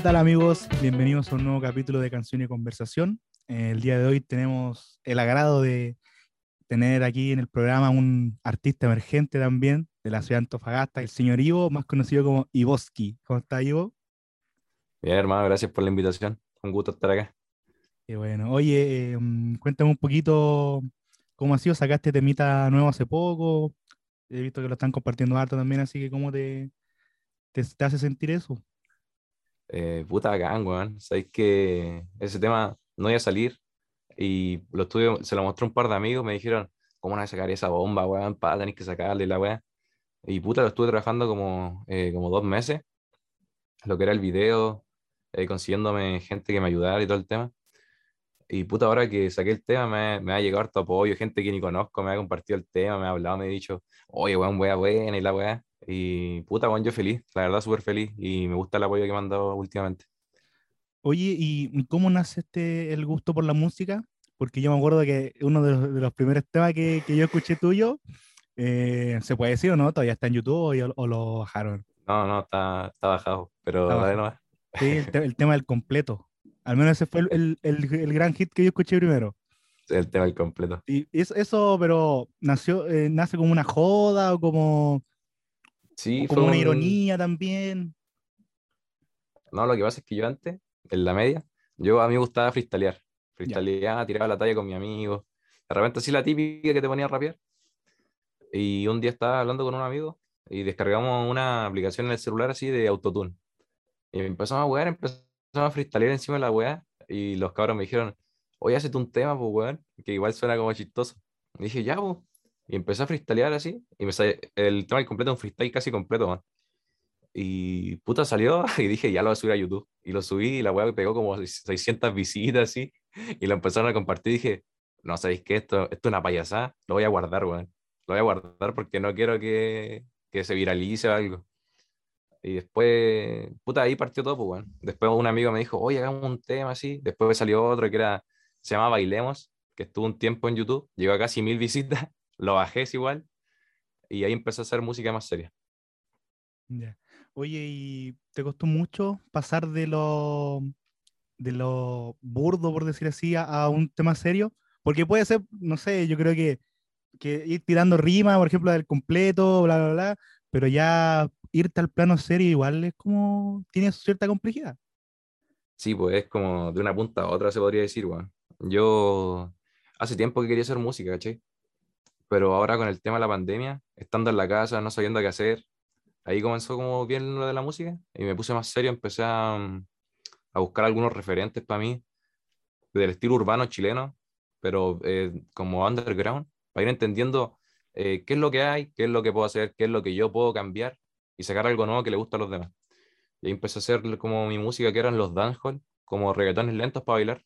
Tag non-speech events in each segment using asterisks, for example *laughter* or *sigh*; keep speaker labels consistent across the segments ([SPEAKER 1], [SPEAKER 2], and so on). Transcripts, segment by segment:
[SPEAKER 1] ¿Qué tal amigos? Bienvenidos a un nuevo capítulo de Canción y Conversación. Eh, el día de hoy tenemos el agrado de tener aquí en el programa un artista emergente también de la ciudad de Antofagasta, el señor Ivo, más conocido como Ivoski. ¿Cómo está Ivo?
[SPEAKER 2] Bien, hermano, gracias por la invitación. Un gusto estar acá.
[SPEAKER 1] Qué bueno. Oye, em, cuéntame un poquito cómo ha sido. Sacaste temita nuevo hace poco. He visto que lo están compartiendo harto también, así que ¿cómo te, te, te hace sentir eso?
[SPEAKER 2] Eh, puta bacán, weón. Sabéis que ese tema no iba a salir y lo estuve, se lo mostré a un par de amigos, me dijeron, ¿cómo van a sacar esa bomba, weón? Pa, tenéis que sacarle la weá. Y puta, lo estuve trabajando como, eh, como dos meses, lo que era el video, eh, consiguiéndome gente que me ayudara y todo el tema. Y puta, ahora que saqué el tema, me, me ha llegado harto apoyo, gente que ni conozco me ha compartido el tema, me ha hablado, me ha dicho, oye, weón, weá buena y la weá. Y puta, weón, yo feliz, la verdad, súper feliz y me gusta el apoyo que me han dado últimamente.
[SPEAKER 1] Oye, ¿y cómo nace este, el gusto por la música? Porque yo me acuerdo que uno de los, de los primeros temas que, que, yo escuché tuyo, eh, ¿se puede decir o no? ¿Todavía está en YouTube o, o lo bajaron?
[SPEAKER 2] No, no, está, está bajado, pero
[SPEAKER 1] Está bajado.
[SPEAKER 2] nomás.
[SPEAKER 1] Sí, el, te- el tema del completo. Al menos ese fue el, el, el- gran hit que yo escuché primero. *laughs*
[SPEAKER 2] el tema el completo.
[SPEAKER 1] Y eso, eso pero nació, eh, nace como una joda o como,
[SPEAKER 2] Sí,
[SPEAKER 1] o
[SPEAKER 2] fue
[SPEAKER 1] como una
[SPEAKER 2] un-
[SPEAKER 1] ironía también.
[SPEAKER 2] No, lo que pasa es que yo antes, en la media, yo a mí me gustaba freestylear. Freestyleaba, tiraba la talla con mi amigo. De repente así la típica que te ponía a rapear. Y un día estaba hablando con un amigo y descargamos una aplicación en el celular así de autotune. Y empezamos a wear, empezamos a freestylear encima de la weá. Y los cabros me dijeron, oye, hazte un tema, pues weón, que igual suena como chistoso. Y dije, ya, pues. Y empecé a freestylear así. Y me sale el tema completo, un freestyle casi completo, man. Y puta salió *laughs* y dije, ya lo voy a subir a YouTube. Y lo subí y la weá pegó como 600 visitas así. Y lo empezaron a compartir y dije, no, ¿sabéis qué? Esto, esto es una payasada. Lo voy a guardar, weón. Lo voy a guardar porque no quiero que, que se viralice o algo. Y después, puta, ahí partió todo, pues, weón. Después un amigo me dijo, oye, hagamos un tema así. Después salió otro que era, se llama Bailemos, que estuvo un tiempo en YouTube. Llegó a casi mil visitas. Lo bajé es igual. Y ahí empecé a hacer música más seria.
[SPEAKER 1] Oye, ¿y te costó mucho pasar de lo, de lo burdo, por decir así, a, a un tema serio? Porque puede ser, no sé, yo creo que, que ir tirando rima, por ejemplo, del completo, bla, bla, bla, pero ya irte al plano serio igual es como, tiene cierta complejidad.
[SPEAKER 2] Sí, pues es como de una punta a otra, se podría decir, weón. Yo hace tiempo que quería hacer música, ¿cachai? Pero ahora con el tema de la pandemia, estando en la casa, no sabiendo qué hacer, ahí comenzó como bien lo de la música y me puse más serio, empecé a, a buscar algunos referentes para mí del estilo urbano chileno, pero eh, como underground, para ir entendiendo eh, qué es lo que hay, qué es lo que puedo hacer, qué es lo que yo puedo cambiar y sacar algo nuevo que le gusta a los demás. Y ahí empecé a hacer como mi música, que eran los dancehall, como reggaetones lentos para bailar.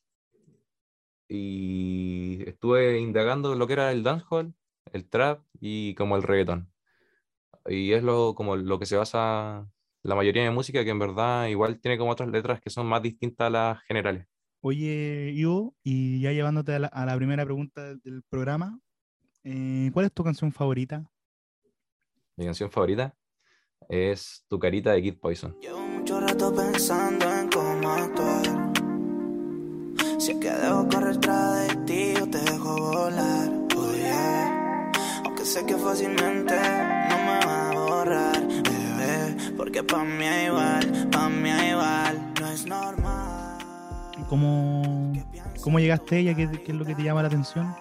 [SPEAKER 2] Y estuve indagando lo que era el dancehall, el trap y como el reggaetón. Y es lo, como lo que se basa la mayoría de música, que en verdad igual tiene como otras letras que son más distintas a las generales.
[SPEAKER 1] Oye, Ivo, y ya llevándote a la, a la primera pregunta del, del programa, eh, ¿cuál es tu canción favorita?
[SPEAKER 2] Mi canción favorita es Tu carita de Kid Poison.
[SPEAKER 3] Llevo mucho rato pensando en cómo actuar. Si es que debo correr tras de ti sé que fácilmente no me va a borrar, bebé. Porque pa' mí igual, pa' mí igual. No es normal.
[SPEAKER 1] ¿Cómo, cómo llegaste a ella? ¿Qué, qué es lo que te llama la atención?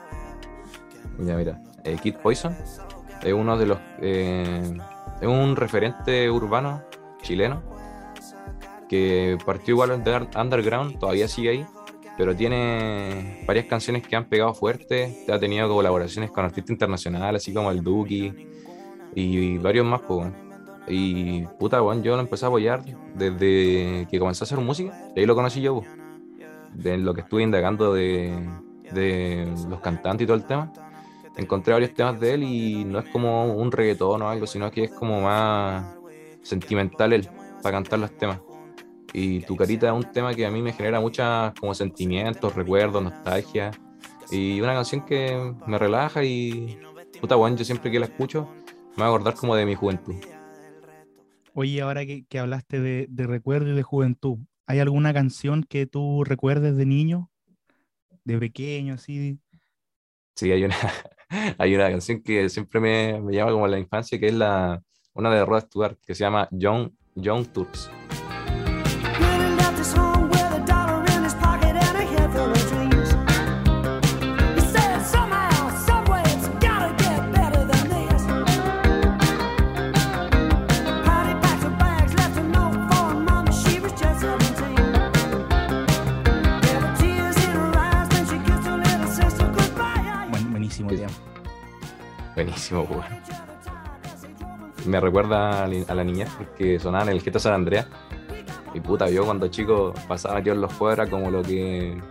[SPEAKER 2] Ya, mira, eh, Kid Poison es uno de los. eh, es un referente urbano chileno que partió igual de ar- underground, todavía sigue ahí, pero tiene varias canciones que han pegado fuerte. Ha tenido colaboraciones con artistas internacionales, así como el Duki y varios más, pues. Y puta, weón, yo lo empecé a apoyar desde que comencé a hacer música, y ahí lo conocí yo. De lo que estuve indagando de, de los cantantes y todo el tema encontré varios temas de él y no es como un reggaetón o algo, sino que es como más sentimental él para cantar los temas. Y Tu Carita es un tema que a mí me genera muchas como sentimientos, recuerdos, nostalgia. Y una canción que me relaja y puta bueno, yo siempre que la escucho me va a acordar como de mi juventud.
[SPEAKER 1] Oye, ahora que, que hablaste de, de recuerdo y de juventud, ¿Hay alguna canción que tú recuerdes de niño? De pequeño, así.
[SPEAKER 2] Sí, hay una, *laughs* hay una canción que siempre me, me llama como la infancia, que es la, una de Rod Stewart, que se llama Young, Young Turks.
[SPEAKER 1] Buenísimo,
[SPEAKER 2] pues. Me recuerda a la- la niñez porque sonaban en el GTA San Andreas. Y puta, yo cuando chico pasaba metido en los juegos era como lo que,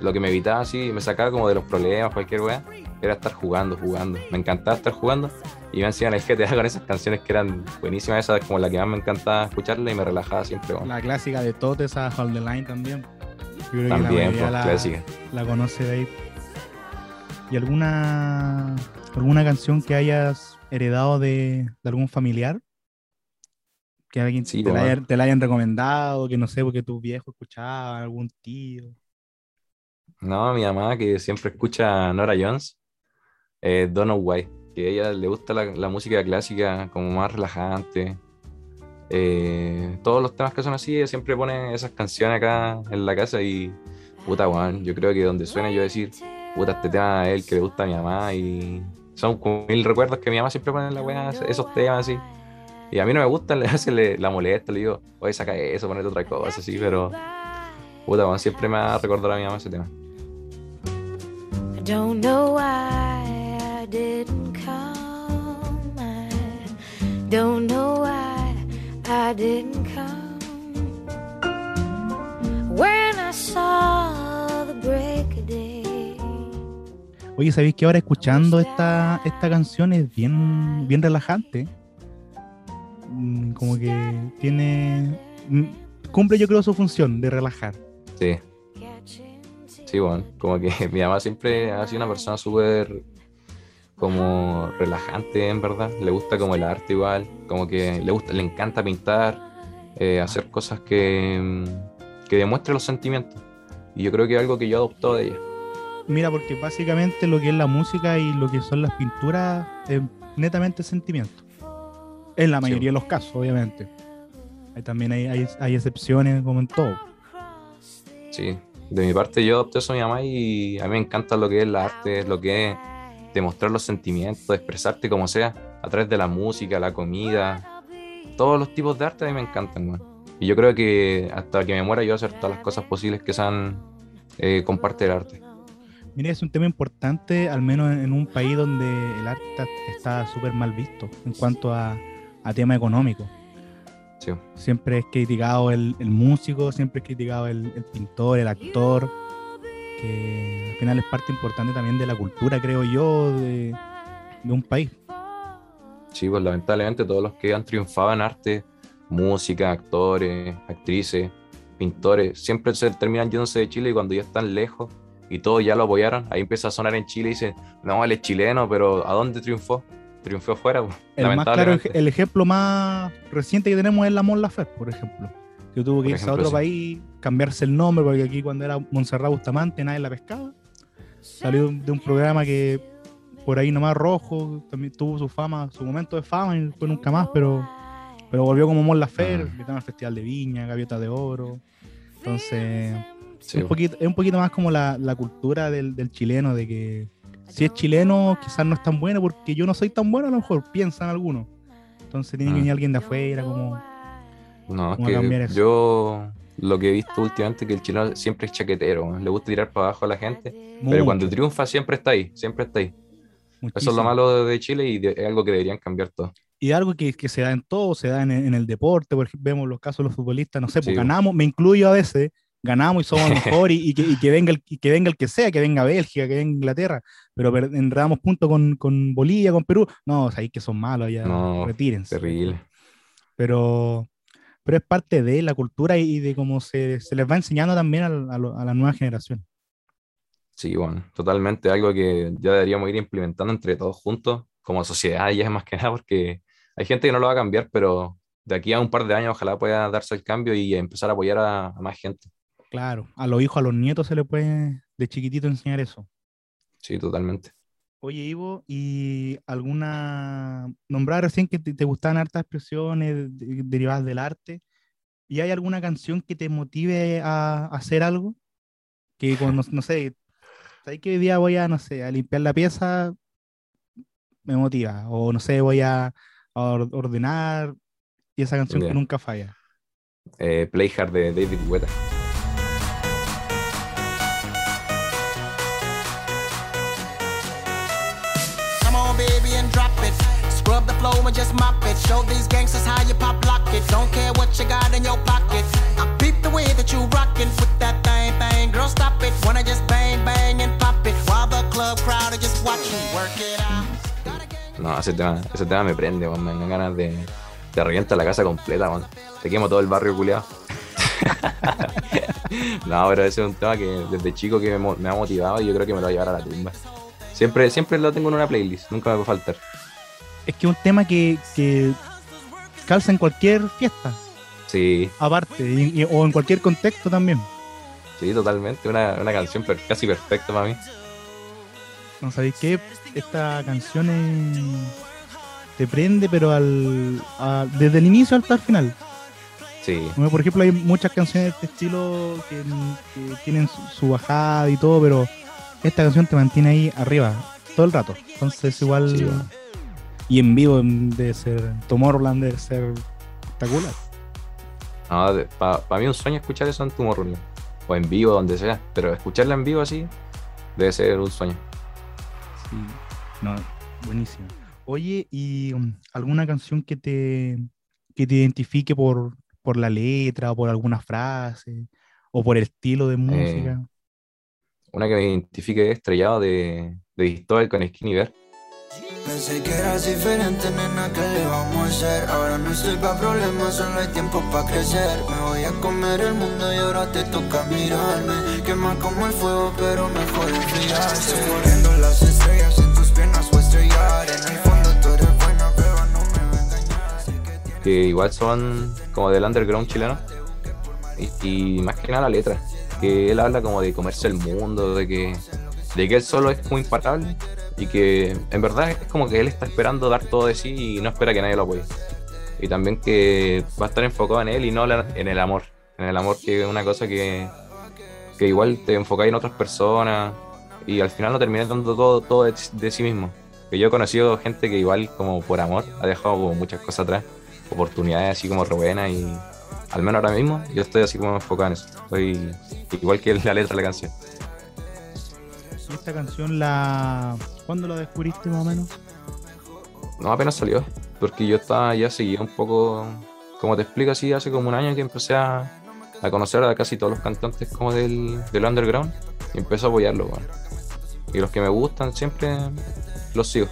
[SPEAKER 2] lo que me evitaba así, me sacaba como de los problemas, cualquier weá, era estar jugando, jugando. Me encantaba estar jugando y me en el GTA *laughs* con esas canciones que eran buenísimas, esa es como la que más me encantaba escucharla y me relajaba siempre. weón.
[SPEAKER 1] La clásica de Tote, esa Hold the Line también. Yo creo que la
[SPEAKER 2] También,
[SPEAKER 1] mayoría
[SPEAKER 2] pues,
[SPEAKER 1] la,
[SPEAKER 2] clásica.
[SPEAKER 1] la conoce de ahí. ¿Y alguna, alguna canción que hayas heredado de, de algún familiar? Que alguien
[SPEAKER 2] Sí,
[SPEAKER 1] te, la haya- te la hayan recomendado, que no sé, porque tus viejos escuchaban, algún tío.
[SPEAKER 2] No, mi mamá que siempre escucha Nora Jones, eh, Don't Know Why, que a ella le gusta la, la música clásica como más relajante. Eh, todos los temas que son así, ella siempre pone esas canciones acá en la casa y puta weón, yo creo que donde suene yo decir, puta, este tema es el que le gusta a mi mamá y son como mil recuerdos que mi mamá siempre pone en la weá, esos temas así. Y a mí no me gustan, *laughs* le hace le- la molesta, le digo, oye, saca eso, ponete otra cosa así, pero puta weón, siempre me va a recordar a mi mamá ese tema.
[SPEAKER 4] I don't know why I didn't come. I don't know why I didn't come.
[SPEAKER 1] Oye, ¿sabéis que ahora escuchando esta, esta canción es bien, bien relajante? Mm, Como que tiene... mm, Cumple yo creo su función de relajar.
[SPEAKER 2] Sí. Sí, bueno, como que *laughs* mi mamá siempre ha sido una persona súper como relajante, en verdad. Le gusta como el arte igual, como que le gusta, le encanta pintar, eh, hacer cosas que, mm, que demuestren los sentimientos. Y yo creo que es algo que yo he adoptado de ella.
[SPEAKER 1] Mira, porque básicamente lo que es la música y lo que son las pinturas es netamente sentimiento. En la
[SPEAKER 2] Sí.
[SPEAKER 1] mayoría de los casos, obviamente. También hay, hay, hay excepciones como en todo.
[SPEAKER 2] Sí, de mi parte yo adopté eso a mi mamá y a mí me encanta lo que es el arte, lo que es demostrar los sentimientos, expresarte como sea, a través de la música, la comida, todos los tipos de arte a mí me encantan. Y yo creo que hasta que me muera yo voy a hacer todas las cosas posibles que sean eh, con parte del arte.
[SPEAKER 1] Mira, es un tema importante, al menos en, un país donde el arte está- está súper mal visto en cuanto a, a tema económico.
[SPEAKER 2] Sí,
[SPEAKER 1] Siempre es criticado el, el músico, siempre es criticado el, el pintor, el actor, que al final es parte importante también de la cultura, creo yo, de, de un país.
[SPEAKER 2] sí, pues lamentablemente todos los que han triunfado en arte, música, actores, actrices, pintores, siempre se terminan yéndose de Chile y cuando ya están lejos y todos ya lo apoyaron, ahí empieza a sonar en Chile y dicen, no, él es chileno, pero ¿a dónde triunfó? Triunfó afuera,
[SPEAKER 1] El más claro, el ejemplo más reciente que tenemos es la Mon Laferte, por ejemplo. Que tuvo que
[SPEAKER 2] Por
[SPEAKER 1] irse a otro
[SPEAKER 2] sí.
[SPEAKER 1] país, cambiarse el nombre, porque aquí cuando era Montserrat Bustamante nadie la pescaba. Salió de un programa que por ahí nomás rojo, también tuvo su fama, su momento de fama y después nunca más, pero, pero volvió como Mon Laferte,
[SPEAKER 2] Ah.
[SPEAKER 1] invitaron al Festival de Viña, Gaviota de Oro. Entonces,
[SPEAKER 2] Sí,
[SPEAKER 1] un poquito, es un poquito más como la, la cultura del, del chileno, de que si es chileno quizás no es tan bueno porque yo no soy tan bueno, a lo mejor piensan algunos. Entonces tiene que
[SPEAKER 2] Ah.
[SPEAKER 1] venir alguien de afuera como...
[SPEAKER 2] No, es
[SPEAKER 1] ¿Cómo cambiar
[SPEAKER 2] que
[SPEAKER 1] eso?
[SPEAKER 2] yo lo que he visto últimamente es que el chileno siempre es chaquetero, le gusta tirar para abajo a la gente, pero
[SPEAKER 1] mucho,
[SPEAKER 2] cuando triunfa siempre está ahí, siempre está ahí. Eso es
[SPEAKER 1] muchísimo.
[SPEAKER 2] lo malo de Chile y de- es algo que deberían cambiar todo.
[SPEAKER 1] Y algo que, que se da en todo, se da en, en el deporte, por ejemplo, vemos los casos de los futbolistas, no sé, pues
[SPEAKER 2] Sí.
[SPEAKER 1] ganamos, me incluyo a veces, ganamos y somos *laughs* mejor y, y que, y que venga el, y que venga el que sea, que venga Bélgica, que venga Inglaterra, pero per- enredamos puntos con, con Bolivia, con Perú, no, o sea, ahí que son malos, ya
[SPEAKER 2] No,
[SPEAKER 1] retírense.
[SPEAKER 2] Terrible.
[SPEAKER 1] Pero, pero es parte de la cultura y, y de cómo se, se les va enseñando también a, la- a lo- a la nueva generación.
[SPEAKER 2] Sí, bueno, totalmente algo que ya deberíamos ir implementando entre todos juntos, como sociedad, ya es más que nada, porque hay gente que no lo va a cambiar, pero de aquí a un par de años ojalá pueda darse el cambio y empezar a apoyar a, a más gente.
[SPEAKER 1] Claro, a los hijos, a los nietos se les puede de chiquitito enseñar eso.
[SPEAKER 2] Sí, totalmente.
[SPEAKER 1] Oye, Ivo, ¿y alguna... Nombraba recién que te, te gustaban hartas expresiones de- derivadas del arte. ¿Y hay alguna canción que te motive a, a hacer algo? Que cuando, no sé, ¿sabes que hoy día voy a, no sé, a limpiar la pieza? Me motiva. O no sé, voy a, a or- ordenar. Y esa canción que nunca falla.
[SPEAKER 2] Eh, Play Hard de David Guetta. No, ese tema, ese tema me prende, weón. Me dan ganas de, de revientar la casa completa, weón. Te quemo todo el barrio culiado. *laughs* no, pero ese es un tema que desde chico me ha motivado y yo creo que me lo va a llevar a la tumba. Siempre, siempre lo tengo en una playlist, nunca me va a faltar.
[SPEAKER 1] Es que es un tema que, que calza en cualquier fiesta,
[SPEAKER 2] Sí,
[SPEAKER 1] aparte, y- y- o en cualquier contexto también.
[SPEAKER 2] sí, totalmente. Una, una canción per- casi perfecta para mí.
[SPEAKER 1] No sabéis qué, esta canción es- te prende, pero al, a- desde el inicio hasta el final.
[SPEAKER 2] Sí,
[SPEAKER 1] Como, Por ejemplo, hay muchas canciones de este estilo que, que tienen su, su bajada y todo, pero esta canción te mantiene ahí arriba todo el rato. Entonces, igual.
[SPEAKER 2] Sí, bueno.
[SPEAKER 1] Y en vivo debe ser. Tomorrowland debe ser espectacular.
[SPEAKER 2] no, para mí un sueño escuchar eso en Tomorrowland. O en vivo, donde sea. Pero escucharla en vivo así debe ser un sueño.
[SPEAKER 1] Sí. No, buenísimo. Oye, ¿y um, alguna canción que te, que te identifique por, por la letra o por alguna frase o por el estilo de música?
[SPEAKER 2] Una que me identifique es estrellado de, de con Skinny Bear.
[SPEAKER 3] Pensé que eras diferente, nena, ¿qué le vamos a hacer? Ahora no estoy pa' problemas, solo hay tiempo pa' crecer. Me voy a comer el mundo y ahora te toca mirarme. Quema como el fuego, pero mejor enfriarse. Estoy corriendo las estrellas en tus piernas o estrellar En el fondo. Tú eres buena, pero no me va a engañar. Sé que tienes
[SPEAKER 2] que igual son como del underground chileno. Y, y más que nada la letra, que él habla como de comerse el mundo, de que, de que él solo es muy imparable y que en verdad es como que él está esperando dar todo de sí y no espera que nadie lo apoye. Y también que va a estar enfocado en él y no en el amor, en el amor que es una cosa que, que igual te enfocáis en otras personas y al final no terminas dando todo, todo de, de sí mismo. Que yo he conocido gente que igual como por amor ha dejado como muchas cosas atrás oportunidades así como re buenas y al menos ahora mismo yo estoy así como enfocado en eso. Estoy igual que la letra de la canción.
[SPEAKER 1] ¿Y esta canción la... ¿Cuándo la descubriste más o menos?
[SPEAKER 2] No, apenas salió, porque yo estaba ya seguía un poco, como te explico así, hace como un año que empecé a, a conocer a casi todos los cantantes como del, del underground y empecé a apoyarlo, weón. Y los que me gustan siempre los sigo.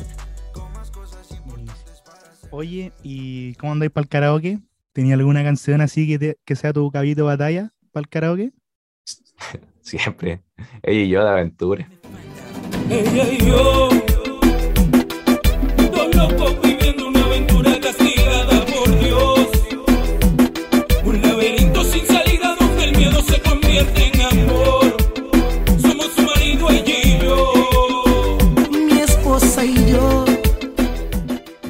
[SPEAKER 1] Oye, ¿y cómo andáis para el karaoke? ¿Tenía alguna canción así que, te- que sea tu cabito batalla para el karaoke? *laughs*
[SPEAKER 2] Siempre. Ella y yo de aventura.
[SPEAKER 5] Ella y yo, dos locos viviendo una aventura castigada por Dios. Un laberinto sin salida donde el miedo se convierte en amor. Somos su marido, ella y yo.
[SPEAKER 6] Mi esposa y yo.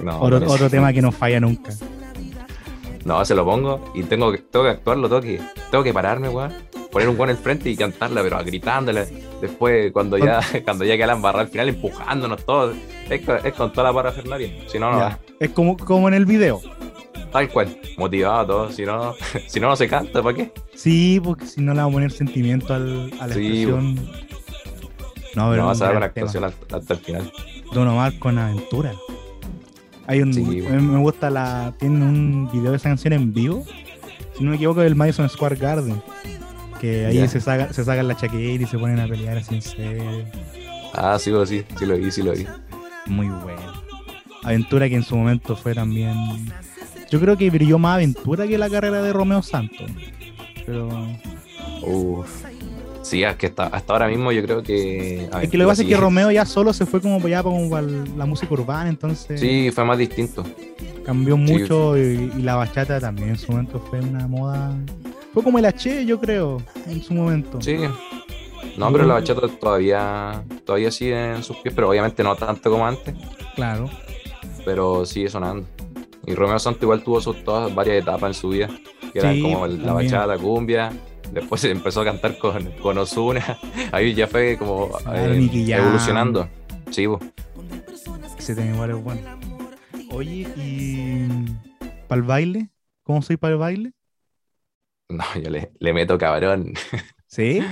[SPEAKER 2] No,
[SPEAKER 1] Otro, otro tema que no falla nunca.
[SPEAKER 2] No, se lo pongo y tengo que, tengo que actuarlo, tengo que, tengo que pararme, weón. Poner un weón al frente y cantarla, pero gritándole. Después, cuando ya, *laughs* cuando ya queda la embarrada al final, empujándonos todos. Es, con- es con toda la parafernalia. Si no, no,
[SPEAKER 1] Ya. Es como, como en el video.
[SPEAKER 2] tal cual. Motivado todo. Si no, *laughs* si no, no se canta, ¿para qué?
[SPEAKER 1] Sí, porque si no le vamos a poner sentimiento al, a la
[SPEAKER 2] Sí,
[SPEAKER 1] expresión. No, pero
[SPEAKER 2] No vas a dar una actuación hasta, hasta el final.
[SPEAKER 1] Don Omar con aventura. Hay un,
[SPEAKER 2] Sí,
[SPEAKER 1] me gusta la. Tiene un video de esa canción en vivo. Si no me equivoco, del Madison Square Garden. Que ahí se, saca, se sacan la chaqueta y se ponen a pelear así en serio.
[SPEAKER 2] Ah, sí, sí, sí lo vi, sí lo vi.
[SPEAKER 1] Muy bueno. Aventura que en su momento fue también. Yo creo que brilló más aventura que la carrera de Romeo Santos. Pero.
[SPEAKER 2] Uf. Sí, es que hasta, hasta ahora mismo yo creo que.
[SPEAKER 1] Es que lo que pasa es que
[SPEAKER 2] sí.
[SPEAKER 1] Romeo ya solo se fue como ya como para la música urbana, entonces.
[SPEAKER 2] Sí, fue más distinto.
[SPEAKER 1] Cambió mucho y, y la bachata también en su momento fue una moda. Fue como el H, yo creo, en su momento.
[SPEAKER 2] Sí. No, pero la bachata todavía, todavía sigue en sus pies, pero obviamente no tanto como antes,
[SPEAKER 1] Claro.
[SPEAKER 2] pero sigue sonando. Y Romeo Santos igual tuvo sus todas varias etapas en su vida, que eran
[SPEAKER 1] Sí,
[SPEAKER 2] como el- la bachata, cumbia, después se empezó a cantar con, con Ozuna, *laughs* ahí ya fue como
[SPEAKER 1] Claro,
[SPEAKER 2] eh, evolucionando. Sí, po.
[SPEAKER 1] Ese tema igual es bueno. Oye, y para el baile, ¿cómo soy para el baile?
[SPEAKER 2] No, *laughs* yo le, le meto cabrón.
[SPEAKER 1] Sí. *laughs*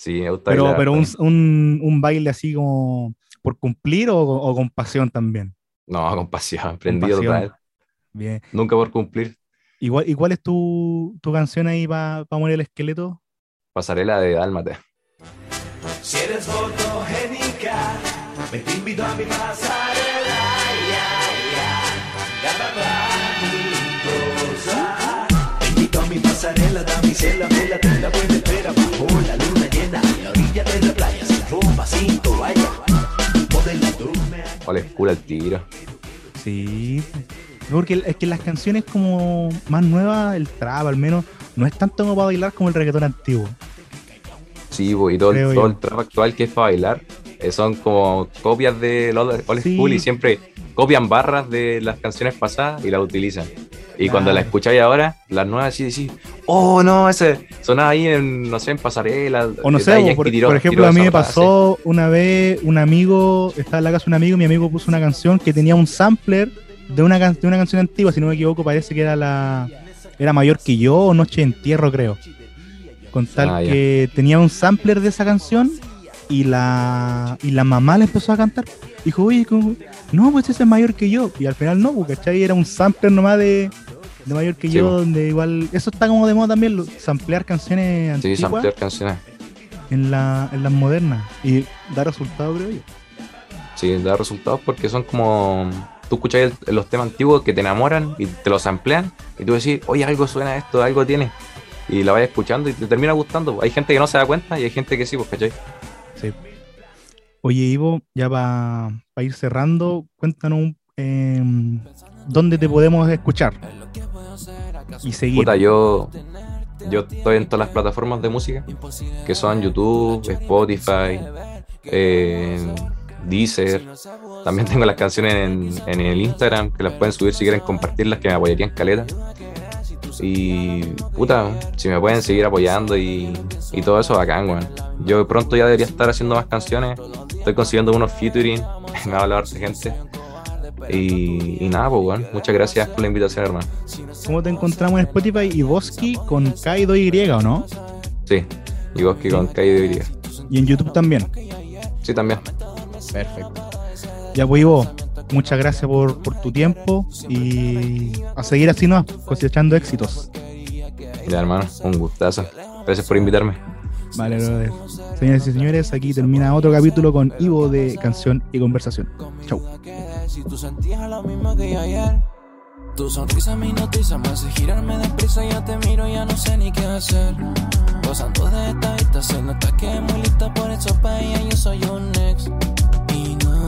[SPEAKER 2] Sí, me gusta
[SPEAKER 1] Pero,
[SPEAKER 2] bailar
[SPEAKER 1] pero un, un, un baile así como por cumplir o, o con pasión también.
[SPEAKER 2] No, con pasión, prendido
[SPEAKER 1] pasión.
[SPEAKER 2] total.
[SPEAKER 1] Bien.
[SPEAKER 2] Nunca por cumplir.
[SPEAKER 1] Igual, ¿Y cuál es tu, tu canción ahí para morir el esqueleto?
[SPEAKER 2] Pasarela de Dálmata.
[SPEAKER 7] Si eres fotogénica, me te invito a mi pasarela. Pasarela, damisela, vela, te la buena espera. Bajo la luna llena, a la orilla de la playa, sin ropa, sin toalla. Modela, tú me
[SPEAKER 2] Ole, cool al tiro.
[SPEAKER 1] Sí. Porque es que las canciones como más nuevas, el trap al menos, no es tanto como para bailar como el reggaetón antiguo.
[SPEAKER 2] Sí, po, y todo, el, todo el trap actual que es para bailar eh, son como copias de old
[SPEAKER 1] Sí.
[SPEAKER 2] school y siempre copian barras de las canciones pasadas y las utilizan. Y
[SPEAKER 1] Claro.
[SPEAKER 2] cuando las escucháis ahora, las nuevas sí decís, oh no, ese sonaba ahí en, no sé, en pasarela.
[SPEAKER 1] O no sé, por,
[SPEAKER 2] tiró-
[SPEAKER 1] por ejemplo, a mí me pasó una vez, un amigo, estaba en la casa de un amigo, y mi amigo puso una canción que tenía un sampler de una, de una canción antigua, si no me equivoco, parece que era la era mayor que yo Noche de Entierro, creo. Con tal
[SPEAKER 2] Ah,
[SPEAKER 1] que tenía un sampler de esa canción y la y la mamá le empezó a cantar. Dijo, oye, ¿cómo? no, pues ese es mayor que yo. Y al final no, pues, ¿cachai? Era un sampler nomás de, de mayor que
[SPEAKER 2] Sí,
[SPEAKER 1] yo,
[SPEAKER 2] pues.
[SPEAKER 1] donde igual... Eso está como de moda también, lo- samplear canciones
[SPEAKER 2] Sí,
[SPEAKER 1] antiguas
[SPEAKER 2] samplear canciones.
[SPEAKER 1] en, la, en las modernas. Y da resultado, creo yo.
[SPEAKER 2] Sí, da resultados porque son como. Tú escuchas los temas antiguos que te enamoran y te los amplían y tú decís, oye, algo suena esto, algo tiene. Y la vas escuchando y te termina gustando. Hay gente que no se da cuenta y hay gente que sí, pues, ¿cachai?
[SPEAKER 1] Oye, Ivo, ya para ir cerrando, cuéntanos em, dónde te podemos escuchar y seguir.
[SPEAKER 2] Yo, yo estoy en todas las plataformas de música, que son YouTube, Spotify, eh, Deezer. También tengo las canciones en, en el Instagram, que las pueden subir si quieren compartirlas, que me apoyarían caleta. Y puta, si me pueden seguir apoyando y, y todo eso, bacán, weón. Yo pronto ya debería estar haciendo más canciones. Estoy consiguiendo unos featuring, me va a hablar de gente. Y, y nada, pues, weón. Muchas gracias por la invitación, hermano.
[SPEAKER 1] ¿Cómo te encontramos en Spotify? Y Bosky con K y 2Y, ¿o no?
[SPEAKER 2] Sí, y que con Caído y
[SPEAKER 1] Y en YouTube también.
[SPEAKER 2] Sí, también.
[SPEAKER 1] Perfecto. Ya pues Ivo, muchas gracias por, por tu tiempo y a seguir así, ¿no? Cosechando éxitos.
[SPEAKER 2] Ya, hermano, un gustazo. Gracias por invitarme.
[SPEAKER 1] Vale, brother. Señoras y señores, aquí termina otro capítulo con Ivo de Canción y Conversación. Chau.
[SPEAKER 8] Si tú sentías lo mismo que ayer Tu sonrisa me hipnotiza, me hace girarme deprisa Ya te miro, ya no sé ni qué hacer Gozando de esta vista, se nota que es muy lista Por eso para ella yo soy un ex Y no